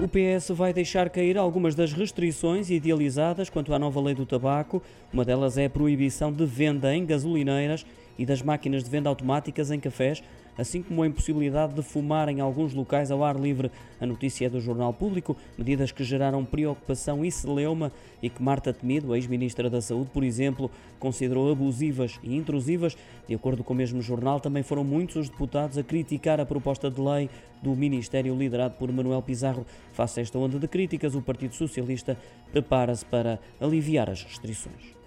O PS vai deixar cair algumas das restrições idealizadas quanto à nova lei do tabaco. Uma delas é a proibição de venda em gasolineiras e das máquinas de venda automáticas em cafés, assim como a impossibilidade de fumar em alguns locais ao ar livre. A notícia é do Jornal Público, medidas que geraram preocupação e celeuma e que Marta Temido, ex-ministra da Saúde, por exemplo, considerou abusivas e intrusivas. De acordo com o mesmo jornal, também foram muitos os deputados a criticar a proposta de lei do Ministério liderado por Manuel Pizarro. Face a esta onda de críticas, o Partido Socialista prepara-se para aliviar as restrições.